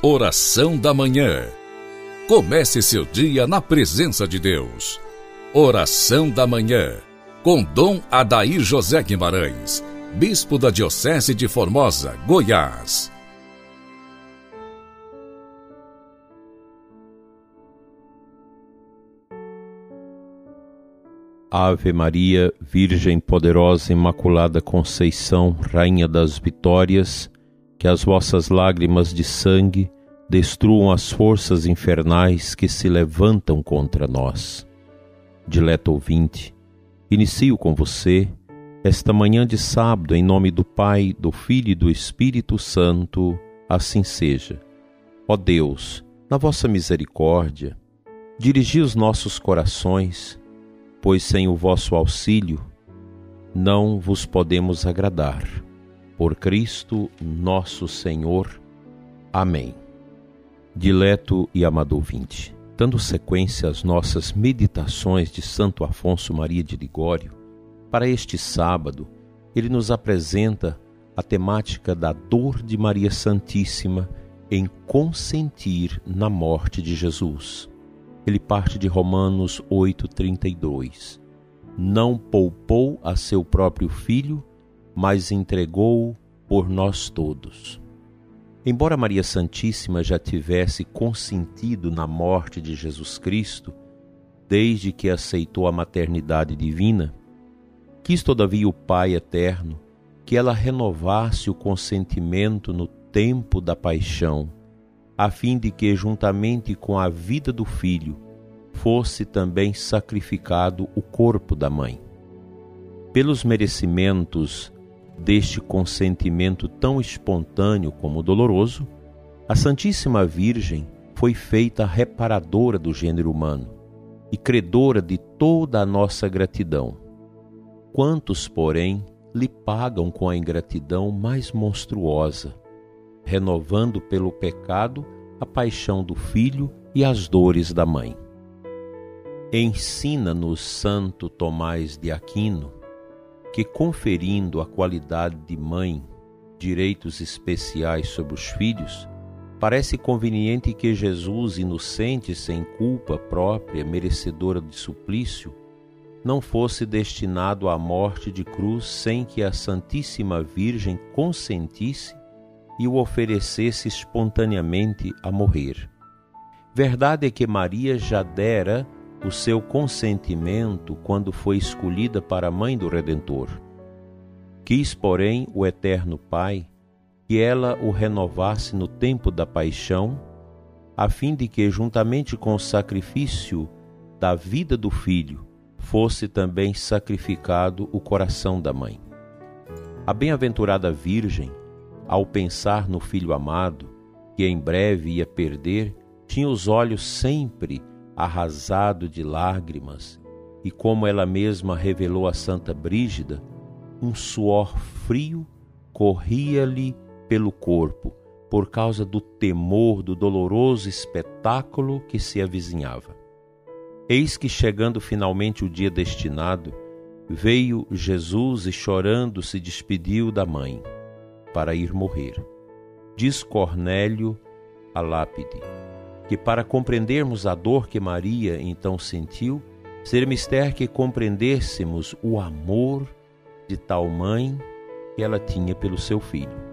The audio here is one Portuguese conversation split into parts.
Oração da Manhã. Comece seu dia na presença de Deus. Oração da Manhã. Com Dom Adair José Guimarães, Bispo da Diocese de Formosa, Goiás. Ave Maria, Virgem poderosa, Imaculada Conceição, Rainha das Vitórias, que as vossas lágrimas de sangue destruam as forças infernais que se levantam contra nós. Dileto ouvinte, inicio com você esta manhã de sábado em nome do Pai, do Filho e do Espírito Santo, assim seja. Ó Deus, na vossa misericórdia, dirigi os nossos corações, pois sem o vosso auxílio não vos podemos agradar por Cristo nosso Senhor. Amém. Dileto e amado ouvinte, dando sequência às nossas meditações de Santo Afonso Maria de Ligório, para este sábado, ele nos apresenta a temática da dor de Maria Santíssima em consentir na morte de Jesus. Ele parte de Romanos 8:32. Não poupou a seu próprio filho, mas entregou-o por nós todos. Embora Maria Santíssima já tivesse consentido na morte de Jesus Cristo, desde que aceitou a maternidade divina, quis todavia o Pai eterno que ela renovasse o consentimento no tempo da paixão, a fim de que, juntamente com a vida do filho, fosse também sacrificado o corpo da mãe. Pelos merecimentos deste consentimento tão espontâneo como doloroso, a Santíssima Virgem foi feita reparadora do gênero humano e credora de toda a nossa gratidão. Quantos, porém, lhe pagam com a ingratidão mais monstruosa, renovando pelo pecado a paixão do filho e as dores da mãe. Ensina-nos Santo Tomás de Aquino que, conferindo a qualidade de mãe direitos especiais sobre os filhos, parece conveniente que Jesus, inocente, sem culpa própria, merecedora de suplício, não fosse destinado à morte de cruz sem que a Santíssima Virgem consentisse e o oferecesse espontaneamente a morrer. Verdade é que Maria já dera o seu consentimento quando foi escolhida para a mãe do Redentor. Quis, porém, o Eterno Pai que ela o renovasse no tempo da paixão, a fim de que, juntamente com o sacrifício da vida do filho, fosse também sacrificado o coração da mãe. A bem-aventurada Virgem, ao pensar no filho amado, que em breve ia perder, tinha os olhos sempre arrasado de lágrimas, e como ela mesma revelou a Santa Brígida, um suor frio corria-lhe pelo corpo por causa do temor do doloroso espetáculo que se avizinhava. Eis que, chegando finalmente o dia destinado, veio Jesus e chorando se despediu da mãe para ir morrer. Diz Cornélio a lápide que para compreendermos a dor que Maria então sentiu, seria mister que compreendêssemos o amor de tal mãe que ela tinha pelo seu filho.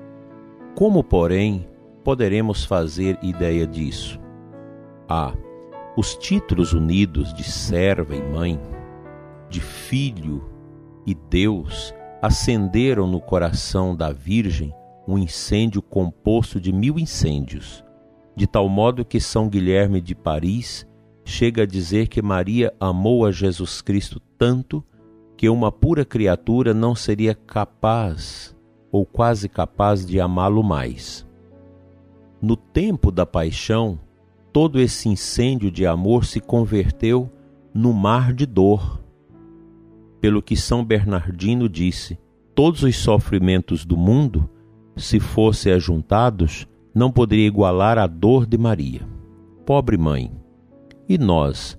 Como, porém, poderemos fazer ideia disso? A. Os títulos unidos de serva e mãe, de filho e Deus, acenderam no coração da Virgem um incêndio composto de mil incêndios de tal modo que São Guilherme de Paris chega a dizer que Maria amou a Jesus Cristo tanto que uma pura criatura não seria capaz ou quase capaz de amá-lo mais. No tempo da paixão, todo esse incêndio de amor se converteu no mar de dor. Pelo que São Bernardino disse: todos os sofrimentos do mundo, se fossem ajuntados, não poderia igualar a dor de Maria. Pobre mãe, e nós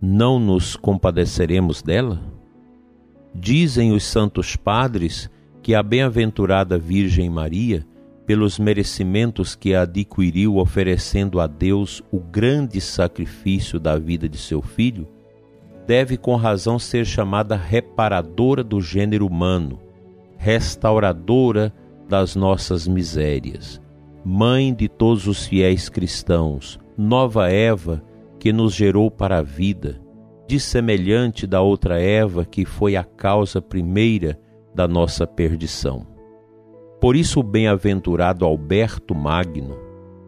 não nos compadeceremos dela? Dizem os santos padres que a bem-aventurada Virgem Maria pelos merecimentos que adquiriu oferecendo a Deus o grande sacrifício da vida de seu filho, deve com razão ser chamada reparadora do gênero humano, restauradora das nossas misérias, mãe de todos os fiéis cristãos, nova Eva que nos gerou para a vida, dissemelhante da outra Eva que foi a causa primeira da nossa perdição. Por isso, o bem-aventurado Alberto Magno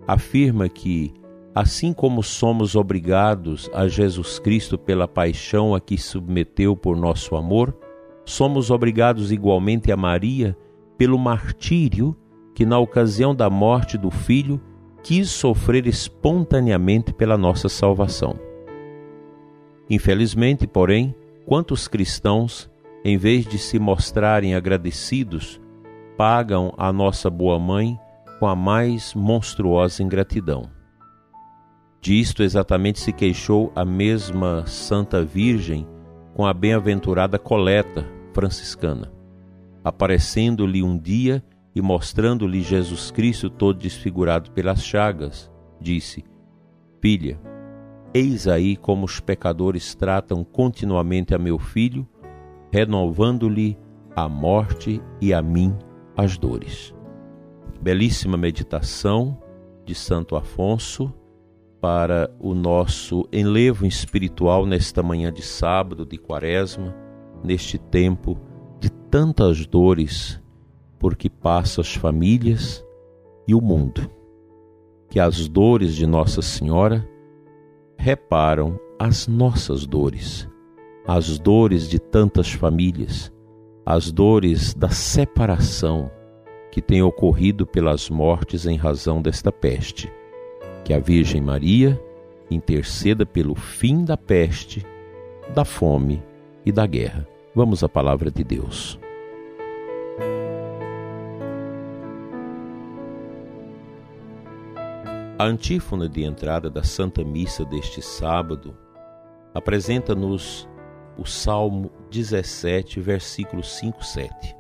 afirma que, assim como somos obrigados a Jesus Cristo pela paixão a que submeteu por nosso amor, somos obrigados igualmente a Maria pelo martírio que, na ocasião da morte do filho, quis sofrer espontaneamente pela nossa salvação. Infelizmente, porém, quantos cristãos, em vez de se mostrarem agradecidos, pagam a nossa boa mãe com a mais monstruosa ingratidão. Disto exatamente se queixou a mesma Santa Virgem com a bem-aventurada Coleta franciscana, aparecendo-lhe um dia e mostrando-lhe Jesus Cristo todo desfigurado pelas chagas, disse: Filha, eis aí como os pecadores tratam continuamente a meu filho, renovando-lhe a morte e a mim as dores. Belíssima meditação de Santo Afonso para o nosso enlevo espiritual nesta manhã de sábado de Quaresma, neste tempo de tantas dores por que as famílias e o mundo. Que as dores de Nossa Senhora reparam as nossas dores, as dores de tantas famílias as dores da separação que tem ocorrido pelas mortes em razão desta peste. Que a Virgem Maria interceda pelo fim da peste, da fome e da guerra. Vamos à palavra de Deus. A antífona de entrada da Santa Missa deste sábado apresenta-nos o Salmo 17, versículo 5, 7.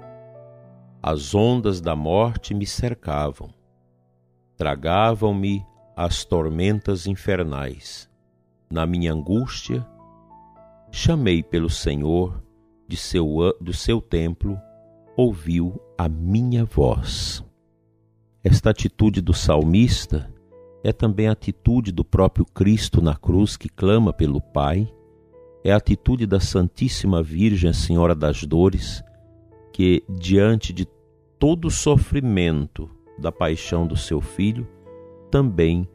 As ondas da morte me cercavam, tragavam-me as tormentas infernais. Na minha angústia, chamei pelo Senhor de seu, do seu templo, ouviu a minha voz. Esta atitude do salmista é também a atitude do próprio Cristo na cruz que clama pelo Pai é a atitude da Santíssima Virgem, Senhora das Dores, que, diante de todo o sofrimento da paixão do seu filho, também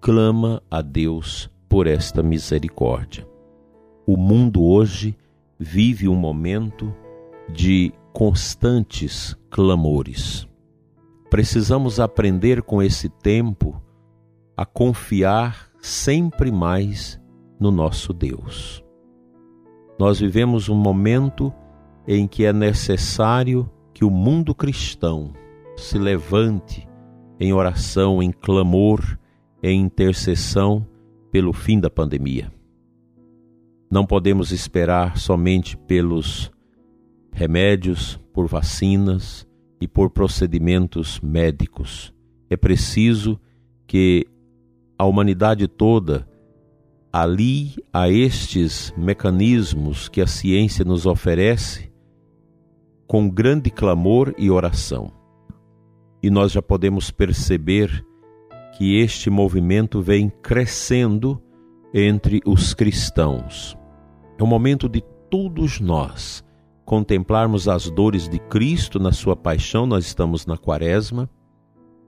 clama a Deus por esta misericórdia. O mundo hoje vive um momento de constantes clamores. Precisamos aprender com esse tempo a confiar sempre mais no nosso Deus. Nós vivemos um momento em que é necessário que o mundo cristão se levante em oração, em clamor, em intercessão pelo fim da pandemia. Não podemos esperar somente pelos remédios, por vacinas e por procedimentos médicos. É preciso que a humanidade toda ali a estes mecanismos que a ciência nos oferece com grande clamor e oração. E nós já podemos perceber que este movimento vem crescendo entre os cristãos. É o momento de todos nós contemplarmos as dores de Cristo na sua paixão, nós estamos na quaresma,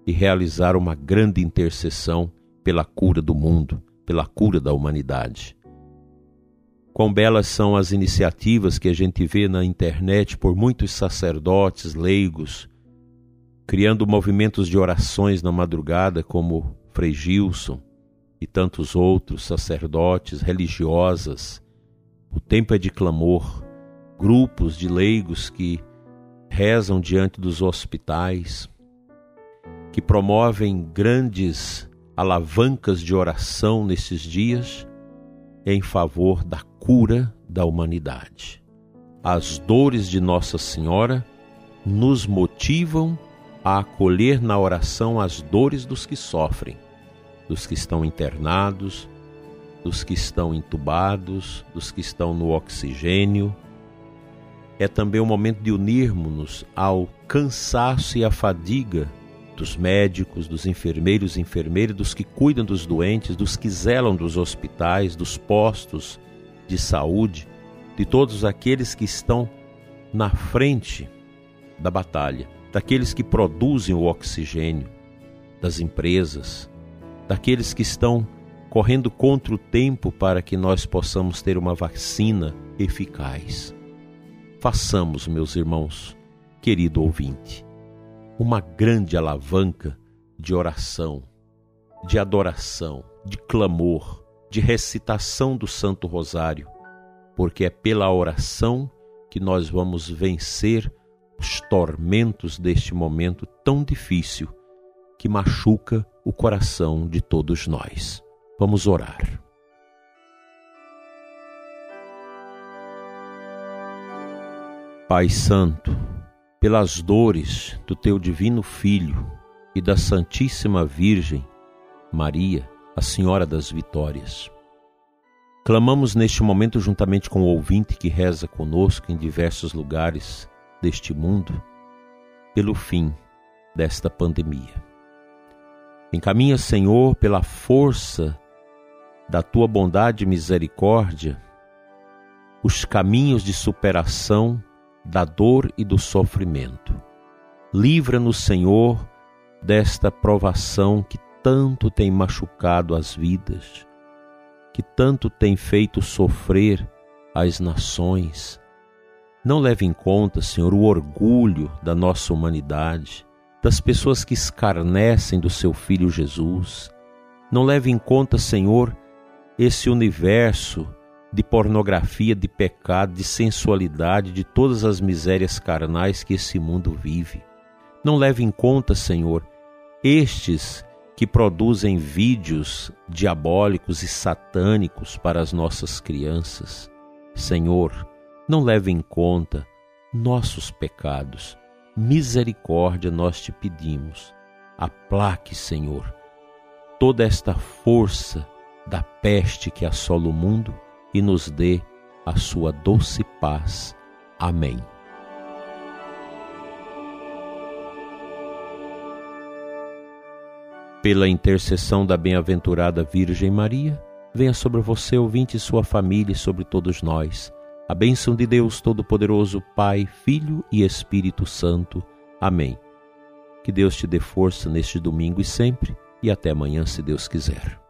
e realizar uma grande intercessão pela cura do mundo pela cura da humanidade. Quão belas são as iniciativas que a gente vê na internet por muitos sacerdotes leigos, criando movimentos de orações na madrugada, como Frei Gilson e tantos outros sacerdotes, religiosas. O tempo é de clamor, grupos de leigos que rezam diante dos hospitais, que promovem grandes alavancas de oração nesses dias em favor da cura da humanidade. As dores de Nossa Senhora nos motivam a acolher na oração as dores dos que sofrem, dos que estão internados, dos que estão entubados, dos que estão no oxigênio. É também o momento de unirmos-nos ao cansaço e à fadiga dos médicos, dos enfermeiros e enfermeiras, dos que cuidam dos doentes, dos que zelam dos hospitais, dos postos de saúde, de todos aqueles que estão na frente da batalha, daqueles que produzem o oxigênio, das empresas, daqueles que estão correndo contra o tempo para que nós possamos ter uma vacina eficaz. Façamos, meus irmãos, querido ouvinte, uma grande alavanca de oração, de adoração, de clamor, de recitação do Santo Rosário, porque é pela oração que nós vamos vencer os tormentos deste momento tão difícil que machuca o coração de todos nós. Vamos orar. Pai Santo, pelas dores do teu divino Filho e da Santíssima Virgem, Maria, a Senhora das Vitórias. Clamamos neste momento, juntamente com o ouvinte que reza conosco em diversos lugares deste mundo, pelo fim desta pandemia. Encaminha, Senhor, pela força da tua bondade e misericórdia, os caminhos de superação da dor e do sofrimento. Livra-nos, Senhor, desta provação que tanto tem machucado as vidas, que tanto tem feito sofrer as nações. Não leve em conta, Senhor, o orgulho da nossa humanidade, das pessoas que escarnecem do seu Filho Jesus. Não leve em conta, Senhor, esse universo de pornografia, de pecado, de sensualidade, de todas as misérias carnais que esse mundo vive. Não leve em conta, Senhor, estes que produzem vídeos diabólicos e satânicos para as nossas crianças. Senhor, não leve em conta nossos pecados. Misericórdia nós te pedimos. Aplaque, Senhor, toda esta força da peste que assola o mundo e nos dê a sua doce paz. Amém. Pela intercessão da bem-aventurada Virgem Maria, venha sobre você, ouvinte, sua família e sobre todos nós. A bênção de Deus Todo-Poderoso, Pai, Filho e Espírito Santo. Amém. Que Deus te dê força neste domingo e sempre, e até amanhã, se Deus quiser.